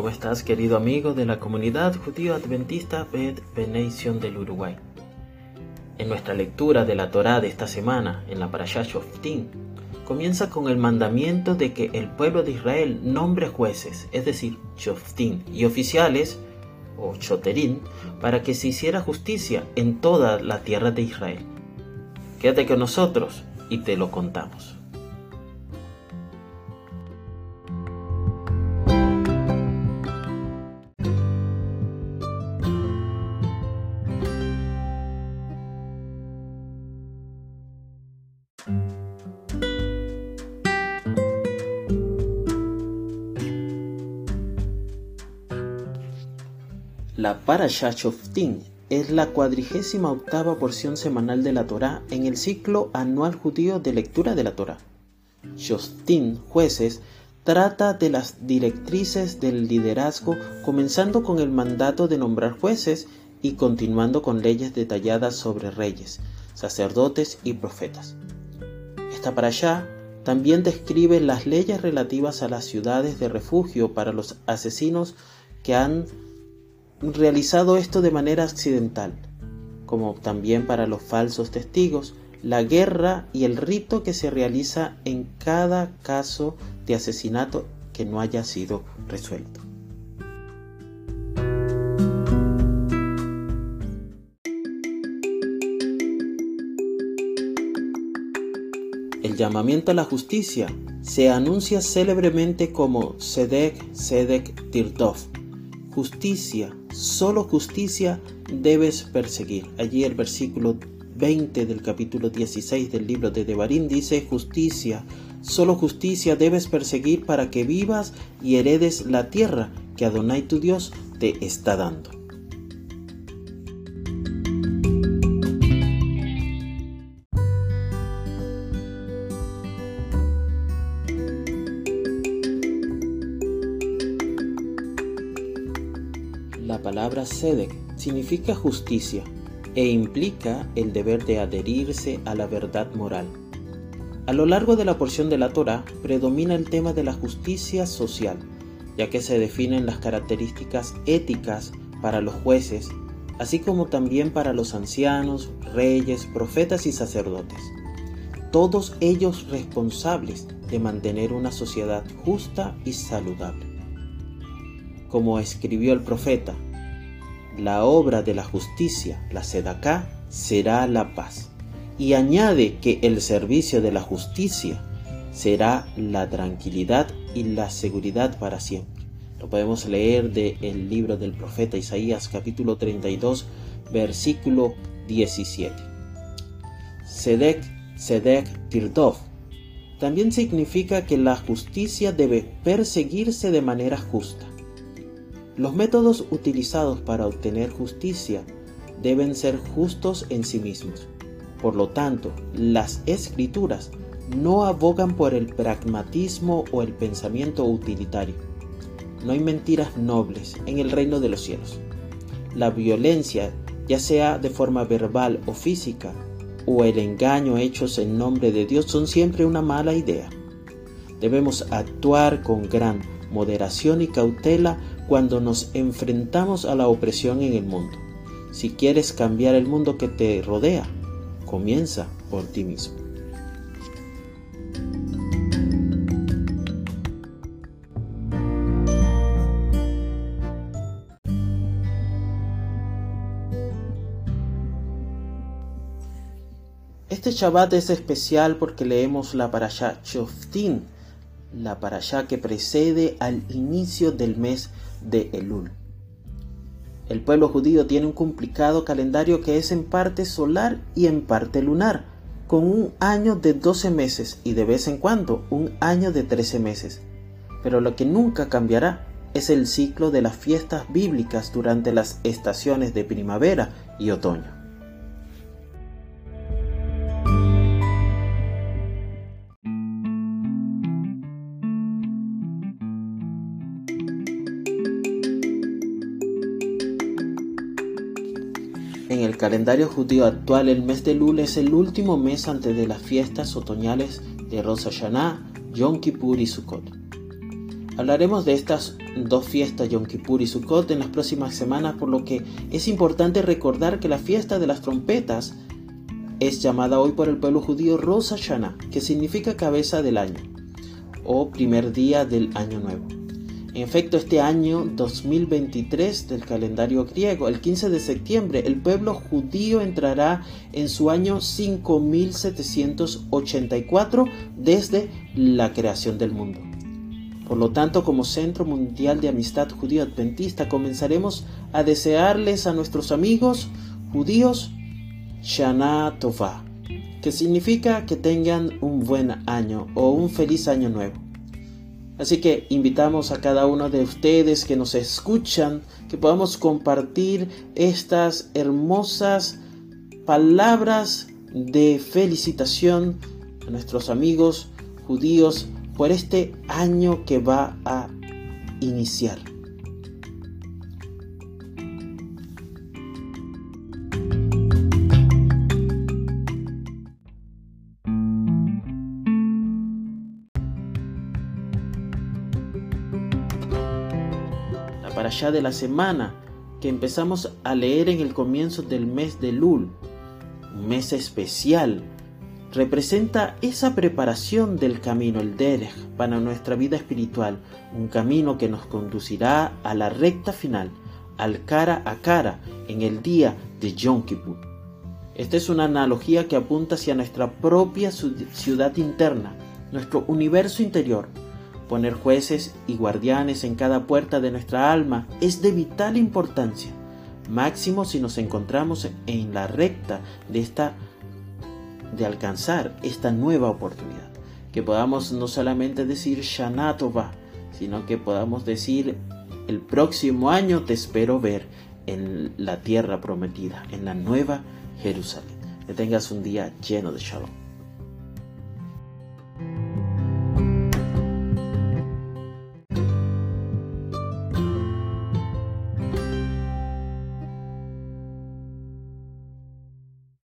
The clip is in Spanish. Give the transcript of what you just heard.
¿Cómo estás, querido amigo de la comunidad judío adventista Bet Benation del Uruguay? En nuestra lectura de la Torá de esta semana, en la Parashah Shoftim, comienza con el mandamiento de que el pueblo de Israel nombre jueces, es decir, Shoftim, y oficiales, o Choterín, para que se hiciera justicia en toda la tierra de Israel. Quédate con nosotros y te lo contamos. La Parashat Shoftim es la cuadrigésima octava porción semanal de la Torá en el ciclo anual judío de lectura de la Torá. Shoftim, jueces, trata de las directrices del liderazgo, comenzando con el mandato de nombrar jueces y continuando con leyes detalladas sobre reyes, sacerdotes y profetas. Esta parashá también describe las leyes relativas a las ciudades de refugio para los asesinos que han realizado esto de manera accidental, como también para los falsos testigos, la guerra y el rito que se realiza en cada caso de asesinato que no haya sido resuelto. El llamamiento a la justicia se anuncia célebremente como Sedek Sedek Tirtov, justicia, solo justicia debes perseguir. Allí el versículo 20 del capítulo 16 del libro de Devarim dice justicia, solo justicia debes perseguir para que vivas y heredes la tierra que Adonai tu Dios te está dando. La palabra Sedek significa justicia e implica el deber de adherirse a la verdad moral. A lo largo de la porción de la Torah predomina el tema de la justicia social, ya que se definen las características éticas para los jueces, así como también para los ancianos, reyes, profetas y sacerdotes. Todos ellos responsables de mantener una sociedad justa y saludable como escribió el profeta, la obra de la justicia, la sedaká, será la paz. Y añade que el servicio de la justicia será la tranquilidad y la seguridad para siempre. Lo podemos leer del libro del profeta Isaías capítulo 32 versículo 17. Sedek, Sedek, Tirdov. También significa que la justicia debe perseguirse de manera justa. Los métodos utilizados para obtener justicia deben ser justos en sí mismos. Por lo tanto, las escrituras no abogan por el pragmatismo o el pensamiento utilitario. No hay mentiras nobles en el reino de los cielos. La violencia, ya sea de forma verbal o física, o el engaño hechos en nombre de Dios son siempre una mala idea. Debemos actuar con gran moderación y cautela cuando nos enfrentamos a la opresión en el mundo. Si quieres cambiar el mundo que te rodea, comienza por ti mismo. Este Shabbat es especial porque leemos la Parashá Shoftim, la Parashá que precede al inicio del mes de Elul. El pueblo judío tiene un complicado calendario que es en parte solar y en parte lunar, con un año de 12 meses y de vez en cuando un año de 13 meses. Pero lo que nunca cambiará es el ciclo de las fiestas bíblicas durante las estaciones de primavera y otoño. En el calendario judío actual, el mes de Lul es el último mes antes de las fiestas otoñales de Rosh Hashanah, Yom Kippur y Sukkot. Hablaremos de estas dos fiestas, Yom Kippur y Sukkot, en las próximas semanas, por lo que es importante recordar que la fiesta de las trompetas es llamada hoy por el pueblo judío Rosh Hashanah, que significa cabeza del año o primer día del año nuevo. En efecto, este año 2023 del calendario griego, el 15 de septiembre, el pueblo judío entrará en su año 5784 desde la creación del mundo. Por lo tanto, como Centro Mundial de Amistad Judío Adventista, comenzaremos a desearles a nuestros amigos judíos Shana Tova, que significa que tengan un buen año o un feliz año nuevo. Así que invitamos a cada uno de ustedes que nos escuchan que podamos compartir estas hermosas palabras de felicitación a nuestros amigos judíos por este año que va a iniciar. Para allá de la semana que empezamos a leer en el comienzo del mes de Lul, un mes especial, representa esa preparación del camino, el Derech, para nuestra vida espiritual, un camino que nos conducirá a la recta final, al cara a cara, en el día de Yom Kippur. Esta es una analogía que apunta hacia nuestra propia ciudad interna, nuestro universo interior, Poner jueces y guardianes en cada puerta de nuestra alma es de vital importancia, máximo si nos encontramos en la recta de esta de alcanzar esta nueva oportunidad. Que podamos no solamente decir Shanatova, sino que podamos decir el próximo año te espero ver en la tierra prometida, en la nueva Jerusalén. Que tengas un día lleno de shalom.